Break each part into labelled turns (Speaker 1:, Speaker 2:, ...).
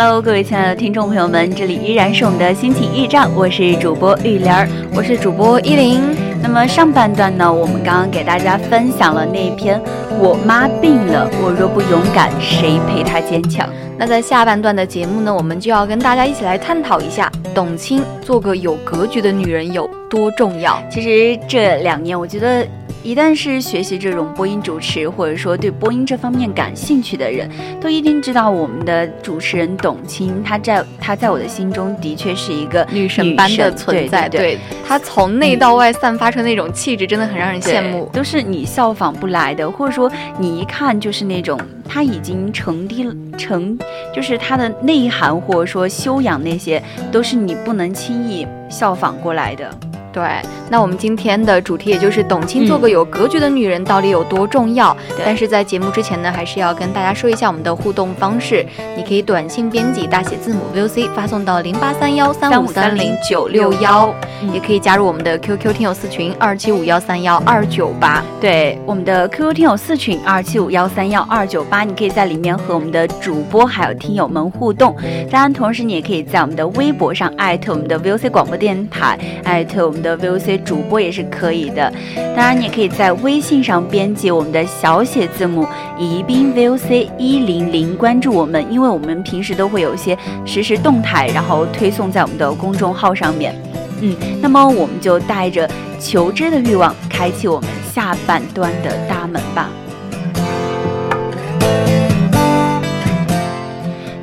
Speaker 1: Hello，各位亲爱的听众朋友们，这里依然是我们的心情驿站，我是主播玉莲儿，
Speaker 2: 我是主播依林。
Speaker 1: 那么上半段呢，我们刚刚给大家分享了那篇“我妈病了，我若不勇敢，谁陪她坚强”。
Speaker 2: 那在下半段的节目呢，我们就要跟大家一起来探讨一下，董卿做个有格局的女人有多重要。
Speaker 1: 其实这两年，我觉得。一旦是学习这种播音主持，或者说对播音这方面感兴趣的人，都一定知道我们的主持人董卿，她在她在我的心中的确是一个
Speaker 2: 女神般的存在。对，她从内到外散发出那种气质，真的很让人羡慕，
Speaker 1: 都是你效仿不来的，或者说你一看就是那种她已经成低成，就是她的内涵或者说修养那些，都是你不能轻易效仿过来的。
Speaker 2: 对，那我们今天的主题也就是董卿做个有格局的女人到底有多重要？但是在节目之前呢，还是要跟大家说一下我们的互动方式。你可以短信编辑大写字母 VOC 发送到零八三幺三五三零九六幺，也可以加入我们的 QQ 听友四群二七五幺三幺二九八。
Speaker 1: 对，我们的 QQ 听友四群二七五幺三幺二九八，你可以在里面和我们的主播还有听友们互动。当然，同时你也可以在我们的微博上艾特我们的 VOC 广播电台，艾特我们。的 VOC 主播也是可以的，当然你也可以在微信上编辑我们的小写字母宜宾 VOC 一零零，关注我们，因为我们平时都会有一些实时动态，然后推送在我们的公众号上面。嗯，那么我们就带着求知的欲望，开启我们下半段的大门吧。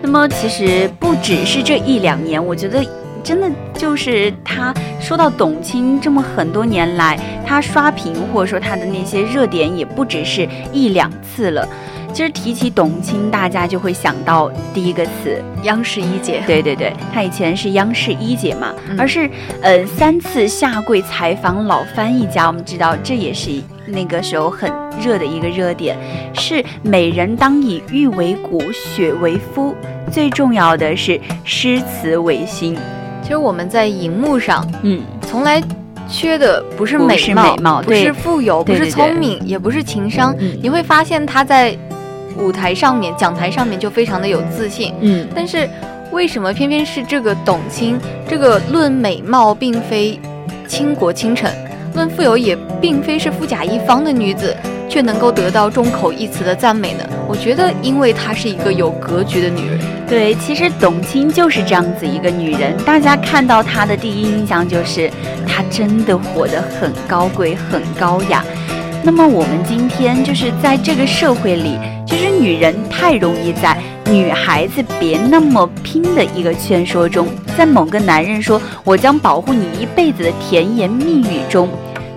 Speaker 1: 那么其实不只是这一两年，我觉得。真的就是他说到董卿这么很多年来，他刷屏或者说他的那些热点也不只是一两次了。其实提起董卿，大家就会想到第一个词
Speaker 2: 央视一姐。
Speaker 1: 对对对，她以前是央视一姐嘛，而是呃三次下跪采访老翻译家，我们知道这也是那个时候很热的一个热点。是美人当以玉为骨，血为肤，最重要的是诗词为心。
Speaker 2: 其实我们在荧幕上，
Speaker 1: 嗯，
Speaker 2: 从来缺的不是美
Speaker 1: 貌，
Speaker 2: 不是富有，不是聪明，也不是情商。你会发现他在舞台上面、讲台上面就非常的有自信。
Speaker 1: 嗯，
Speaker 2: 但是为什么偏偏是这个董卿，这个论美貌并非倾国倾城，论富有也并非是富甲一方的女子？却能够得到众口一词的赞美呢？我觉得，因为她是一个有格局的女人。
Speaker 1: 对，其实董卿就是这样子一个女人。大家看到她的第一印象就是，她真的活得很高贵、很高雅。那么我们今天就是在这个社会里，其实女人太容易在“女孩子别那么拼”的一个劝说中，在某个男人说“我将保护你一辈子”的甜言蜜语中，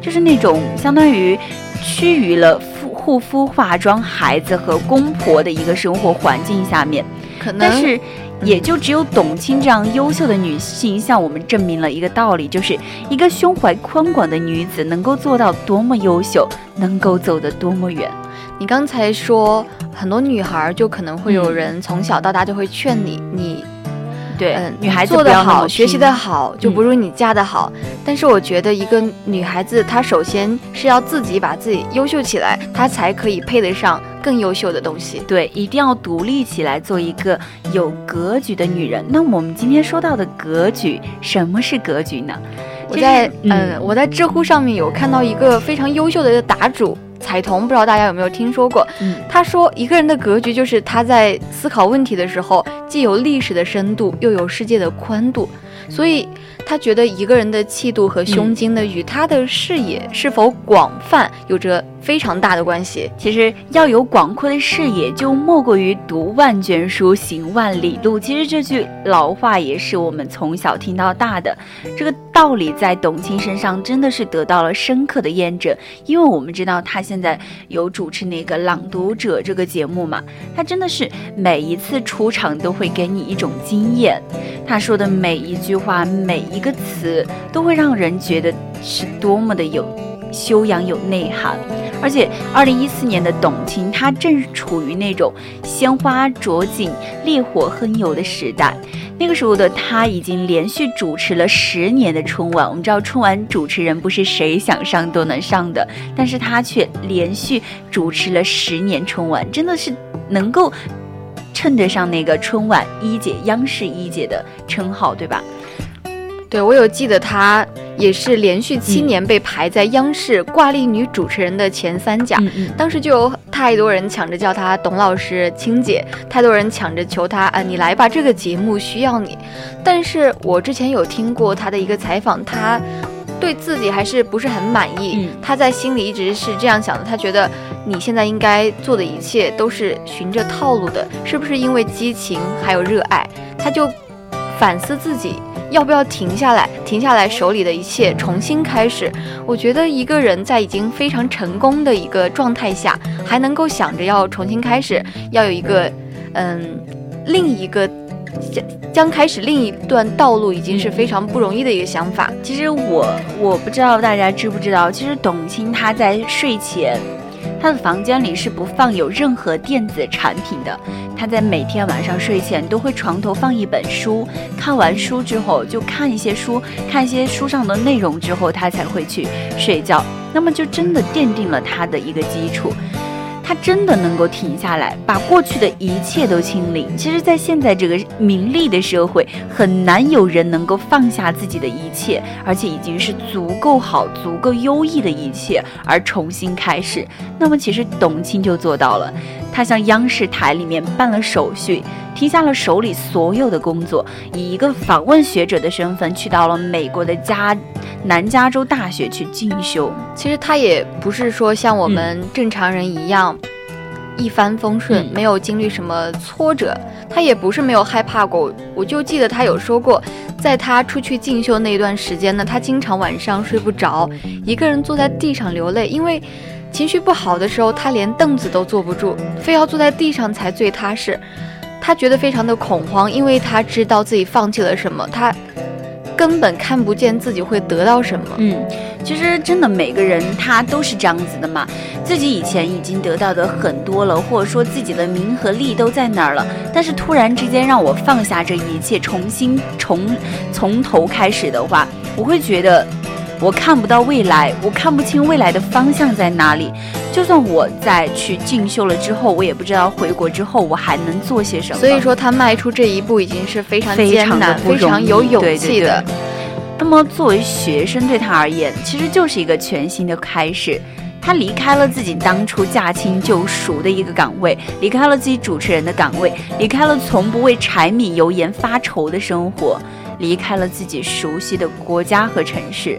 Speaker 1: 就是那种相当于。趋于了护护肤、化妆、孩子和公婆的一个生活环境下面，
Speaker 2: 可能，
Speaker 1: 但是也就只有董卿这样优秀的女性向我们证明了一个道理，就是一个胸怀宽广的女子能够做到多么优秀，能够走得多么远。
Speaker 2: 你刚才说很多女孩就可能会有人从小到大就会劝你，你。
Speaker 1: 对，
Speaker 2: 嗯，女孩子做得好，学习的好，就不如你嫁的好。但是我觉得，一个女孩子，她首先是要自己把自己优秀起来，她才可以配得上更优秀的东西。
Speaker 1: 对，一定要独立起来，做一个有格局的女人。那我们今天说到的格局，什么是格局呢？
Speaker 2: 我在嗯，我在知乎上面有看到一个非常优秀的答主，彩童，不知道大家有没有听说过？
Speaker 1: 嗯，
Speaker 2: 他说一个人的格局就是他在思考问题的时候，既有历史的深度，又有世界的宽度，所以他觉得一个人的气度和胸襟呢，与他的视野是否广泛有着非常大的关系。
Speaker 1: 其实要有广阔的视野，就莫过于读万卷书，行万里路。其实这句老话也是我们从小听到大的，这个道理在董卿身上真的是得到了深刻的验证。因为我们知道他现在有主持那个《朗读者》这个节目嘛，他真的是每一次出场都会给你一种惊艳，他说的每一句话、每一个词都会让人觉得是多么的有修养、有内涵。而且，二零一四年的董卿，她正处于那种鲜花着锦、烈火烹油的时代。那个时候的她已经连续主持了十年的春晚。我们知道，春晚主持人不是谁想上都能上的，但是她却连续主持了十年春晚，真的是能够称得上那个春晚一姐、央视一姐的称号，对吧？
Speaker 2: 对，我有记得她也是连续七年被排在央视挂历女主持人的前三甲。
Speaker 1: 嗯嗯，
Speaker 2: 当时就有太多人抢着叫她董老师、青姐，太多人抢着求她啊，你来吧，这个节目需要你。但是我之前有听过她的一个采访，她对自己还是不是很满意。
Speaker 1: 嗯
Speaker 2: 她在心里一直是这样想的，她觉得你现在应该做的一切都是循着套路的，是不是因为激情还有热爱？她就反思自己。要不要停下来？停下来，手里的一切重新开始。我觉得一个人在已经非常成功的一个状态下，还能够想着要重新开始，要有一个，嗯，另一个将将开始另一段道路，已经是非常不容易的一个想法。
Speaker 1: 其实我我不知道大家知不知道，其实董卿她在睡前。他的房间里是不放有任何电子产品的。他在每天晚上睡前都会床头放一本书，看完书之后就看一些书，看一些书上的内容之后，他才会去睡觉。那么就真的奠定了他的一个基础。他真的能够停下来，把过去的一切都清零。其实，在现在这个名利的社会，很难有人能够放下自己的一切，而且已经是足够好、足够优异的一切，而重新开始。那么，其实董卿就做到了。她向央视台里面办了手续，停下了手里所有的工作，以一个访问学者的身份去到了美国的加南加州大学去进修。
Speaker 2: 其实他也不是说像我们正常人一样。一帆风顺，
Speaker 1: 嗯
Speaker 2: 没有经历什么挫折，他也不是没有害怕过。我就记得他有说过，在他出去进修那段时间呢，他经常晚上睡不着，一个人坐在地上流泪，因为情绪不好的时候，他连凳子都坐不住，非要坐在地上才最踏实。他觉得非常的恐慌，因为他知道自己放弃了什么，他根本看不见自己会得到什么。
Speaker 1: 嗯，其实真的每个人他都是这样子的嘛，自己以前已经得到的很多了，或者说自己的名和利都在那儿了，但是突然之间让我放下这一切，重新从从头开始的话，我会觉得我看不到未来，我看不清未来的方向在哪里。就算我在去进修了之后，我也不知道回国之后我还能做些什么。
Speaker 2: 所以说，他迈出这一步已经是非常
Speaker 1: 非
Speaker 2: 艰难、
Speaker 1: 常
Speaker 2: 非常有勇
Speaker 1: 对对
Speaker 2: 气的。
Speaker 1: 对那么作为学生对他而言，其实就是一个全新的开始。他离开了自己当初驾轻就熟的一个岗位，离开了自己主持人的岗位，离开了从不为柴米油盐发愁的生活，离开了自己熟悉的国家和城市。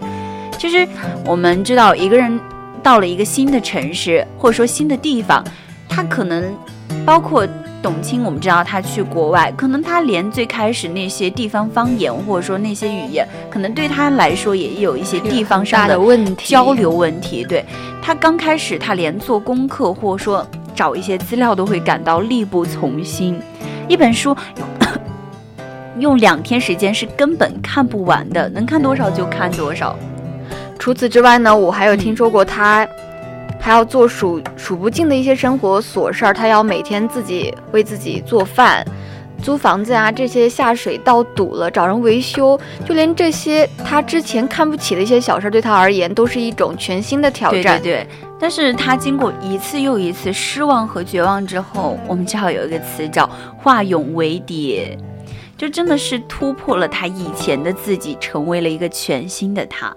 Speaker 1: 其实我们知道，一个人到了一个新的城市，或者说新的地方，他可能包括董卿，我们知道他去国外，可能他连最开始那些地方方言或者说那些语言，可能对他来说也有一些地方上
Speaker 2: 的问题
Speaker 1: 交流问题。对他刚开始，他连做功课或者说找一些资料都会感到力不从心。一本书 用两天时间是根本看不完的，能看多少就看多少。
Speaker 2: 除此之外呢，我还有听说过他还要做数数不尽的一些生活琐事儿，他要每天自己为自己做饭。租房子啊，这些下水道堵了，找人维修，就连这些他之前看不起的一些小事儿，对他而言都是一种全新的挑战。
Speaker 1: 对对对，但是他经过一次又一次失望和绝望之后，我们知道有一个词叫化蛹为蝶，就真的是突破了他以前的自己，成为了一个全新的他。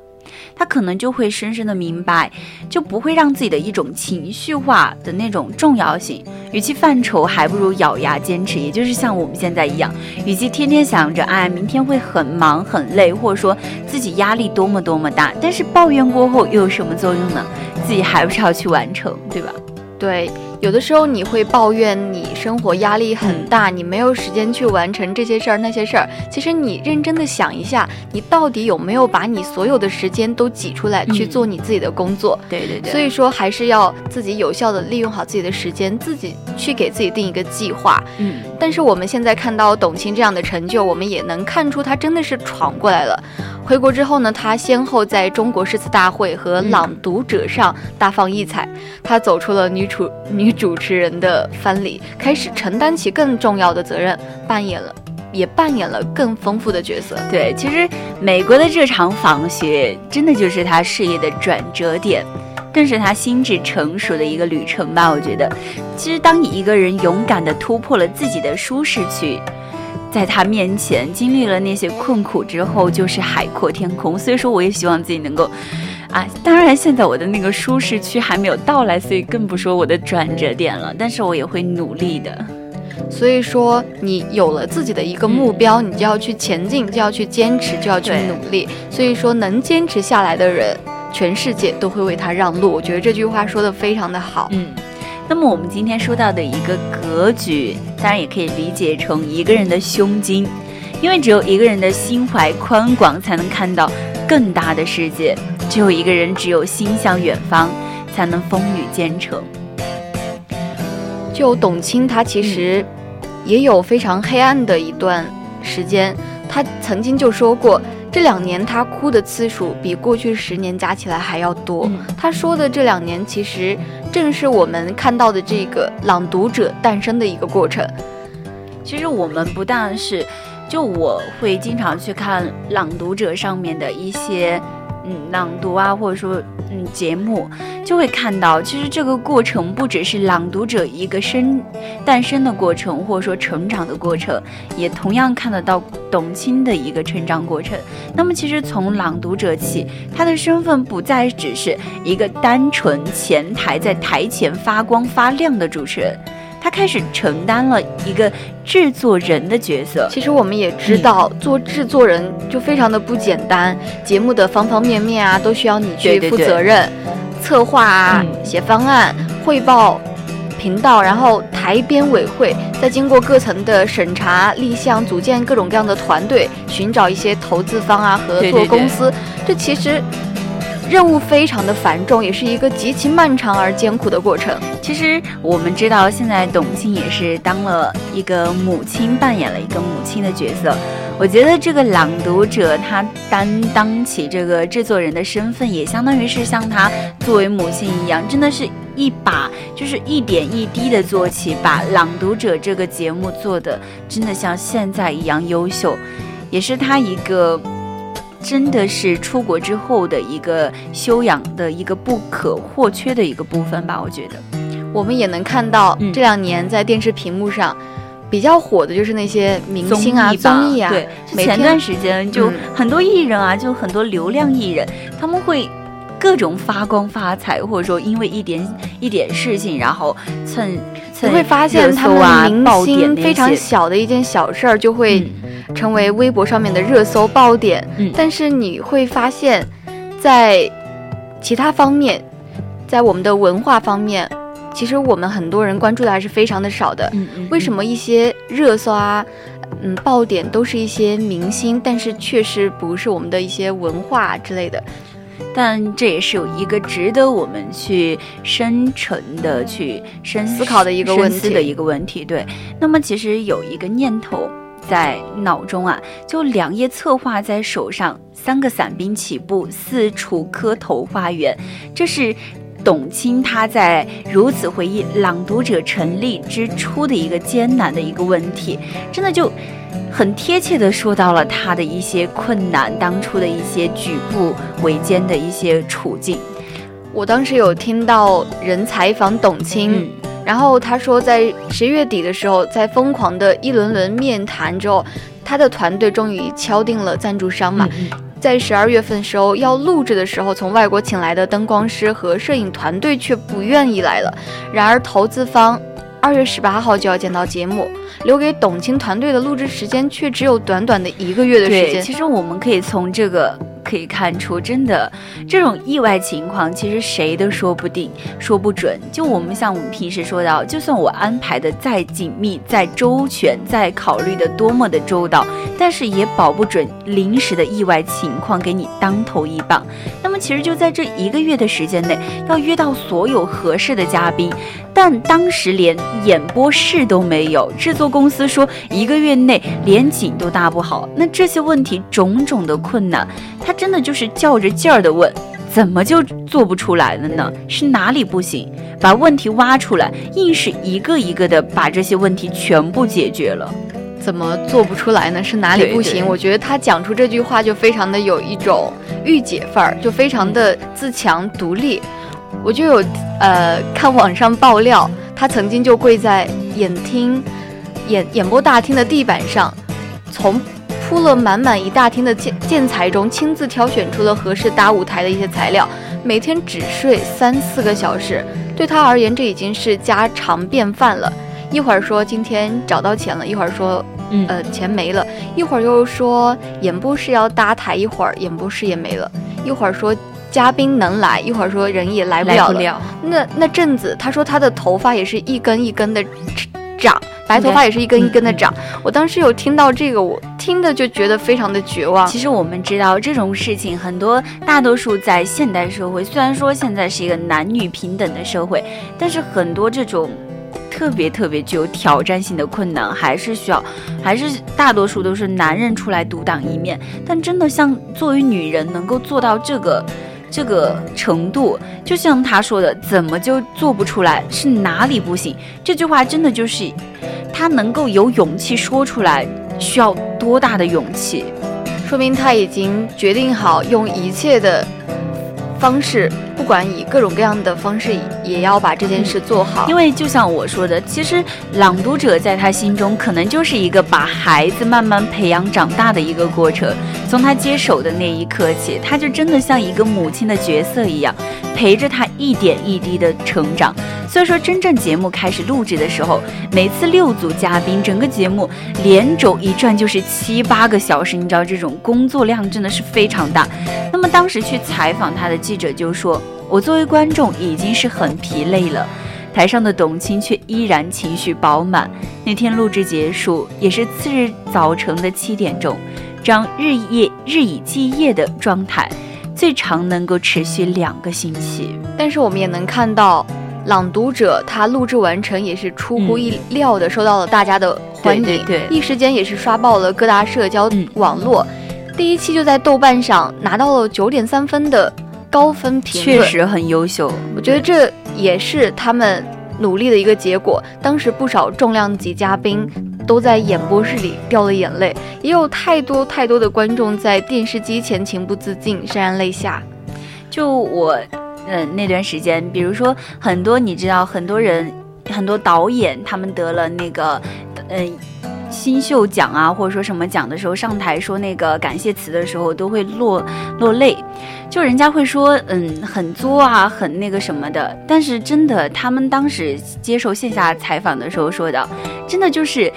Speaker 1: 他可能就会深深的明白，就不会让自己的一种情绪化的那种重要性。与其犯愁，还不如咬牙坚持。也就是像我们现在一样，与其天天想着哎明天会很忙很累，或者说自己压力多么多么大，但是抱怨过后又有什么作用呢？自己还不是要去完成，对吧？
Speaker 2: 对。有的时候你会抱怨你生活压力很大，你没有时间去完成这些事儿那些事儿。其实你认真的想一下，你到底有没有把你所有的时间都挤出来去做你自己的工作？
Speaker 1: 对对对。
Speaker 2: 所以说还是要自己有效的利用好自己的时间，自己去给自己定一个计划。
Speaker 1: 嗯。
Speaker 2: 但是我们现在看到董卿这样的成就，我们也能看出她真的是闯过来了。回国之后呢，她先后在中国诗词大会和朗读者上大放异彩，她走出了女主女。主持人的藩篱，开始承担起更重要的责任，扮演了，也扮演了更丰富的角色。
Speaker 1: 对，其实美国的这场访学，真的就是他事业的转折点，更是他心智成熟的一个旅程吧。我觉得，其实当你一个人勇敢地突破了自己的舒适区，在他面前经历了那些困苦之后，就是海阔天空。所以说，我也希望自己能够。啊，当然，现在我的那个舒适区还没有到来，所以更不说我的转折点了。但是我也会努力的。
Speaker 2: 所以说，你有了自己的一个目标，你就要去前进，就要去坚持，就要去努力。所以说，能坚持下来的人，全世界都会为他让路。我觉得这句话说的非常的好。
Speaker 1: 嗯。那么我们今天说到的一个格局，当然也可以理解成一个人的胸襟，因为只有一个人的心怀宽广，才能看到更大的世界。只有一个人，只有心向远方，才能风雨兼程。
Speaker 2: 就董卿，她其实也有非常黑暗的一段时间。她曾经就说过，这两年她哭的次数比过去十年加起来还要多。她说的这两年，其实正是我们看到的这个朗读者诞生的一个过程。
Speaker 1: 其实我们不但是，就我会经常去看朗读者上面的一些。嗯，朗读啊，或者说嗯节目，就会看到，其实这个过程不只是朗读者一个生诞生的过程，或者说成长的过程，也同样看得到董卿的一个成长过程。那么，其实从朗读者起，他的身份不再只是一个单纯前台在台前发光发亮的主持人。他开始承担了一个制作人的角色。
Speaker 2: 其实我们也知道，做制作人就非常的不简单，节目的方方面面啊，都需要你去负责任。策划啊，写方案，汇报频道，然后台编委会，再经过各层的审查立项，组建各种各样的团队，寻找一些投资方啊，合作公司。这其实。任务非常的繁重，也是一个极其漫长而艰苦的过程。
Speaker 1: 其实我们知道，现在董卿也是当了一个母亲，扮演了一个母亲的角色。我觉得这个朗读者他担当起这个制作人的身份，也相当于是像他作为母亲一样，真的是一把就是一点一滴的做起，把朗读者这个节目做的真的像现在一样优秀，也是他一个。真的是出国之后的一个修养的一个不可或缺的一个部分吧？我觉得，
Speaker 2: 我们也能看到这两年在电视屏幕上比较火的就是那些明星啊、综艺啊。
Speaker 1: 对，前段时间就很多艺人啊，就很多流量艺人，他们会各种发光发财，或者说因为一点一点事情，然后蹭蹭
Speaker 2: 会发现他们明星非常小的一件小事儿就会。成为微博上面的热搜爆点，但是你会发现，在其他方面，在我们的文化方面，其实我们很多人关注的还是非常的少的。为什么一些热搜啊，嗯，爆点都是一些明星，但是确实不是我们的一些文化之类的？
Speaker 1: 但这也是有一个值得我们去深沉的去深
Speaker 2: 思考的一个问题
Speaker 1: 的一个问题。对，那么其实有一个念头。在脑中啊，就两页策划在手上，三个伞兵起步，四处磕头花园。这是董卿他在如此回忆《朗读者》成立之初的一个艰难的一个问题，真的就很贴切的说到了他的一些困难，当初的一些举步维艰的一些处境。
Speaker 2: 我当时有听到人采访董卿。然后他说，在十月底的时候，在疯狂的一轮轮面谈之后，他的团队终于敲定了赞助商嘛。在十二月份时候要录制的时候，从外国请来的灯光师和摄影团队却不愿意来了。然而投资方二月十八号就要见到节目，留给董卿团队的录制时间却只有短短的一个月的时
Speaker 1: 对，
Speaker 2: 间。
Speaker 1: 其实我们可以从这个可以看出，真的这种意外情况，其实谁都说不定、说不准。就我们像我们平时说到，就算我安排的再紧密、再周全、再考虑的多么的周到，但是也保不准临时的意外情况给你当头一棒。那么其实就在这一个月的时间内，要约到所有合适的嘉宾。但当时连演播室都没有，制作公司说一个月内连景都搭不好。那这些问题种种的困难，他他真的就是较着劲儿的问，怎么就做不出来了呢？是哪里不行？把问题挖出来，硬是一个一个的把这些问题全部解决了。
Speaker 2: 怎么做不出来呢？是哪里不行？
Speaker 1: 对对
Speaker 2: 我觉得他讲出这句话就非常的有一种御姐范儿，就非常的自强独立。我就有呃看网上爆料，他曾经就跪在演厅演演播大厅的地板上，从铺了满满一大厅的建建材中亲自挑选出了合适搭舞台的一些材料，每天只睡三四个小时，对他而言这已经是家常便饭了。一会儿说今天找到钱了，一会儿说
Speaker 1: 嗯
Speaker 2: 呃钱没了，一会儿又说演播室要搭台，一会儿演播室也没了，一会儿说嘉宾能来，一会儿说人也来不了了。
Speaker 1: 来不了，
Speaker 2: 那那阵子，他说他的头发也是一根一根的长，白头发也是一根一根的长。我当时有听到这个，我听的就觉得非常的绝望。
Speaker 1: 其实我们知道这种事情，很多大多数在现代社会，虽然说现在是一个男女平等的社会，但是很多这种特别特别具有挑战性的困难，还是需要，还是大多数都是男人出来独当一面。但真的像作为女人能够做到这个。这个程度，就像他说的，怎么就做不出来？是哪里不行？这句话真的就是，他能够有勇气说出来，需要多大的勇气？
Speaker 2: 说明他已经决定好用一切的方式，不管以各种各样的方式，也要把这件事做好。
Speaker 1: 因为就像我说的，其实朗读者在他心中可能就是一个把孩子慢慢培养长大的一个过程。从他接手的那一刻起，他就真的像一个母亲的角色一样，陪着他一点一滴的成长。所以说，真正节目开始录制的时候，每次六组嘉宾，整个节目连轴一转就是七八个小时，你知道这种工作量真的是非常大。那么当时去采访他的记者就说：“我作为观众已经是很疲累了。”台上的董卿却依然情绪饱满。那天录制结束，也是次日早晨的七点钟，这样日夜日以继夜的状态，最长能够持续两个星期。
Speaker 2: 但是我们也能看到，朗读者他录制完成也是出乎意料的受到了大家的欢迎，
Speaker 1: 对对对
Speaker 2: 一时间也是刷爆了各大社交
Speaker 1: 嗯
Speaker 2: 网络。第一期就在豆瓣上拿到了九点三分的高分评论，
Speaker 1: 确实很优秀。
Speaker 2: 我觉得这也是他们努力的一个结果。当时不少重量级嘉宾都在演播室里掉了眼泪，也有太多太多的观众在电视机前情不自禁潸然泪下。
Speaker 1: 就我，嗯，那段时间，比如说很多，你知道，很多人，很多导演，他们得了那个，嗯。新秀奖啊，或者说什么奖的时候，上台说那个感谢词的时候，都会落落泪。就人家会说，嗯，很作啊，很那个什么的。但是真的，他们当时接受线下采访的时候说的，真的就是，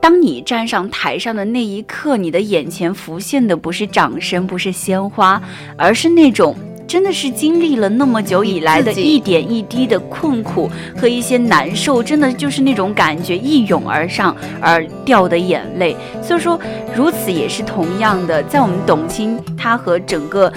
Speaker 1: 当你站上台上的那一刻，你的眼前浮现的不是掌声，不是鲜花，而是那种。真的是经历了那么久以来的一点一滴的困苦和一些难受，真的就是那种感觉一涌而上而掉的眼泪。所以说，如此也是同样的，在我们董卿她和整个。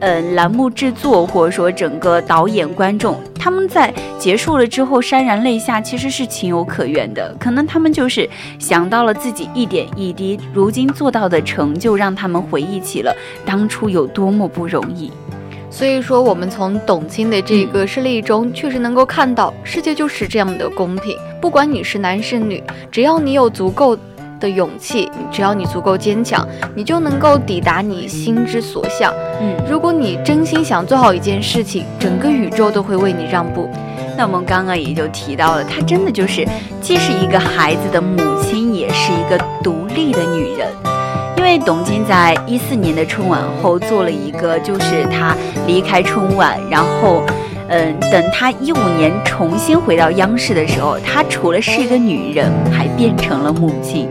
Speaker 1: 呃，栏目制作或者说整个导演、观众，他们在结束了之后潸然泪下，其实是情有可原的。可能他们就是想到了自己一点一滴如今做到的成就，让他们回忆起了当初有多么不容易。
Speaker 2: 所以说，我们从董卿的这个事例中，确实能够看到，世界就是这样的公平。不管你是男是女，只要你有足够的勇气，只要你足够坚强，你就能够抵达你心之所向。
Speaker 1: 嗯，
Speaker 2: 如果你真心想做好一件事情，整个宇宙都会为你让步。
Speaker 1: 那我们刚刚也就提到了，她真的就是既是一个孩子的母亲，也是一个独立的女人。因因为董卿在一四年的春晚后做了一个，就是她离开春晚，然后，嗯，等她一五年重新回到央视的时候，她除了是一个女人，还变成了母亲。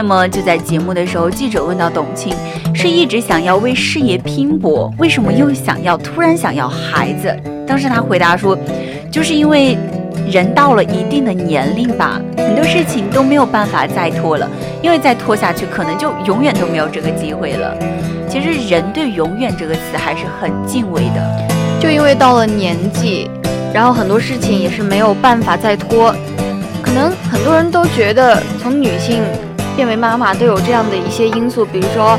Speaker 1: 那么就在节目的时候，记者问到董卿，是一直想要为事业拼搏，为什么又想要突然想要孩子？当时她回答说，就是因为。人到了一定的年龄吧，很多事情都没有办法再拖了，因为再拖下去，可能就永远都没有这个机会了。其实人对“永远”这个词还是很敬畏的，
Speaker 2: 就因为到了年纪，然后很多事情也是没有办法再拖。可能很多人都觉得，从女性变为妈妈都有这样的一些因素，比如说。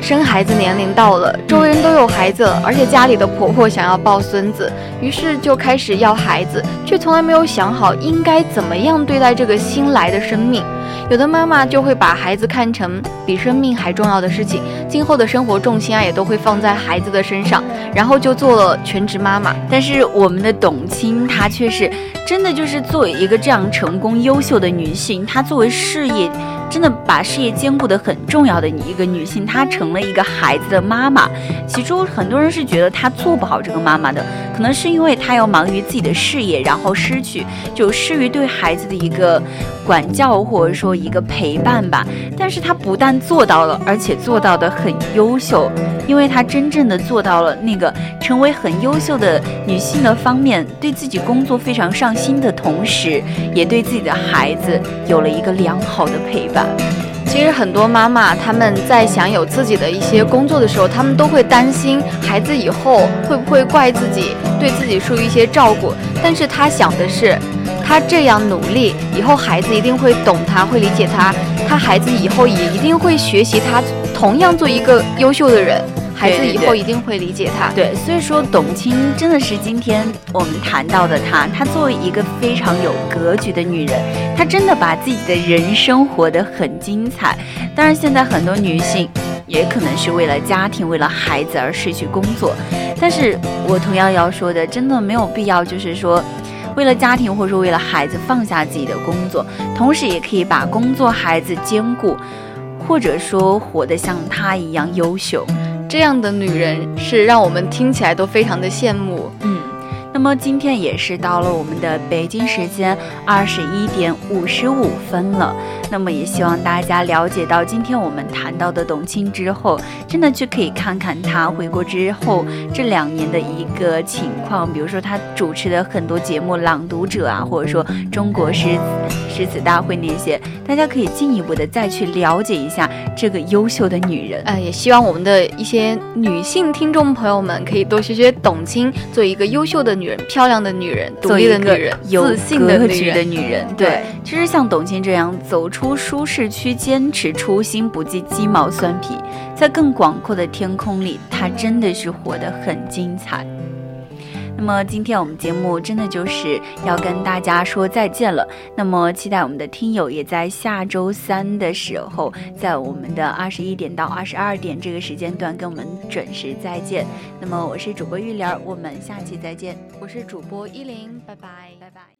Speaker 2: 生孩子年龄到了，周围人都有孩子了，而且家里的婆婆想要抱孙子，于是就开始要孩子，却从来没有想好应该怎么样对待这个新来的生命。有的妈妈就会把孩子看成比生命还重要的事情，今后的生活重心啊也都会放在孩子的身上，然后就做了全职妈妈。
Speaker 1: 但是我们的董卿，她却是真的就是作为一个这样成功优秀的女性，她作为事业。真的把事业兼顾的很重要的一个女性，她成了一个孩子的妈妈。起初很多人是觉得她做不好这个妈妈的，可能是因为她要忙于自己的事业，然后失去就失于对孩子的一个管教或者说一个陪伴吧。但是她不但做到了，而且做到的很优秀，因为她真正的做到了那个成为很优秀的女性的方面，对自己工作非常上心的同时，也对自己的孩子有了一个良好的陪伴。
Speaker 2: 其实很多妈妈他们在想有自己的一些工作的时候，他们都会担心孩子以后会不会怪自己，对自己疏于一些照顾。但是她想的是，她这样努力，以后孩子一定会懂她，会理解她，她孩子以后也一定会学习她，同样做一个优秀的人。孩子以后一定会理解他。
Speaker 1: 对，所以说董卿真的是今天我们谈到的她。她作为一个非常有格局的女人，她真的把自己的人生活得很精彩。当然，现在很多女性也可能是为了家庭、为了孩子而失去工作。但是我同样要说的，真的没有必要，就是说为了家庭或者说为了孩子放下自己的工作，同时也可以把工作、孩子兼顾，或者说活得像她一样优秀。
Speaker 2: 这样的女人是让我们听起来都非常的羡慕。
Speaker 1: 嗯，那么今天也是到了我们的北京时间二十一点五十五分了。那么也希望大家了解到今天我们谈到的董卿之后，真的去可以看看她回国之后这两年的一个情况，比如说她主持的很多节目《朗读者》啊，或者说中国诗诗词大会那些，大家可以进一步的再去了解一下这个优秀的女人。
Speaker 2: 呃，也希望我们的一些女性听众朋友们可以多学学董卿，做一个优秀的女人、漂亮的女人、独立的女人、自信的
Speaker 1: 女人。对，其实像董卿这样走出。舒适区，坚持初心，不计鸡毛蒜皮，在更广阔的天空里，她真的是活得很精彩。那么今天我们节目真的就是要跟大家说再见了。那么期待我们的听友也在下周三的时候，在我们的二十一点到二十二点这个时间段跟我们准时再见。那么我是主播玉莲，我们下期再见。
Speaker 2: 我是主播依林，拜拜，拜拜。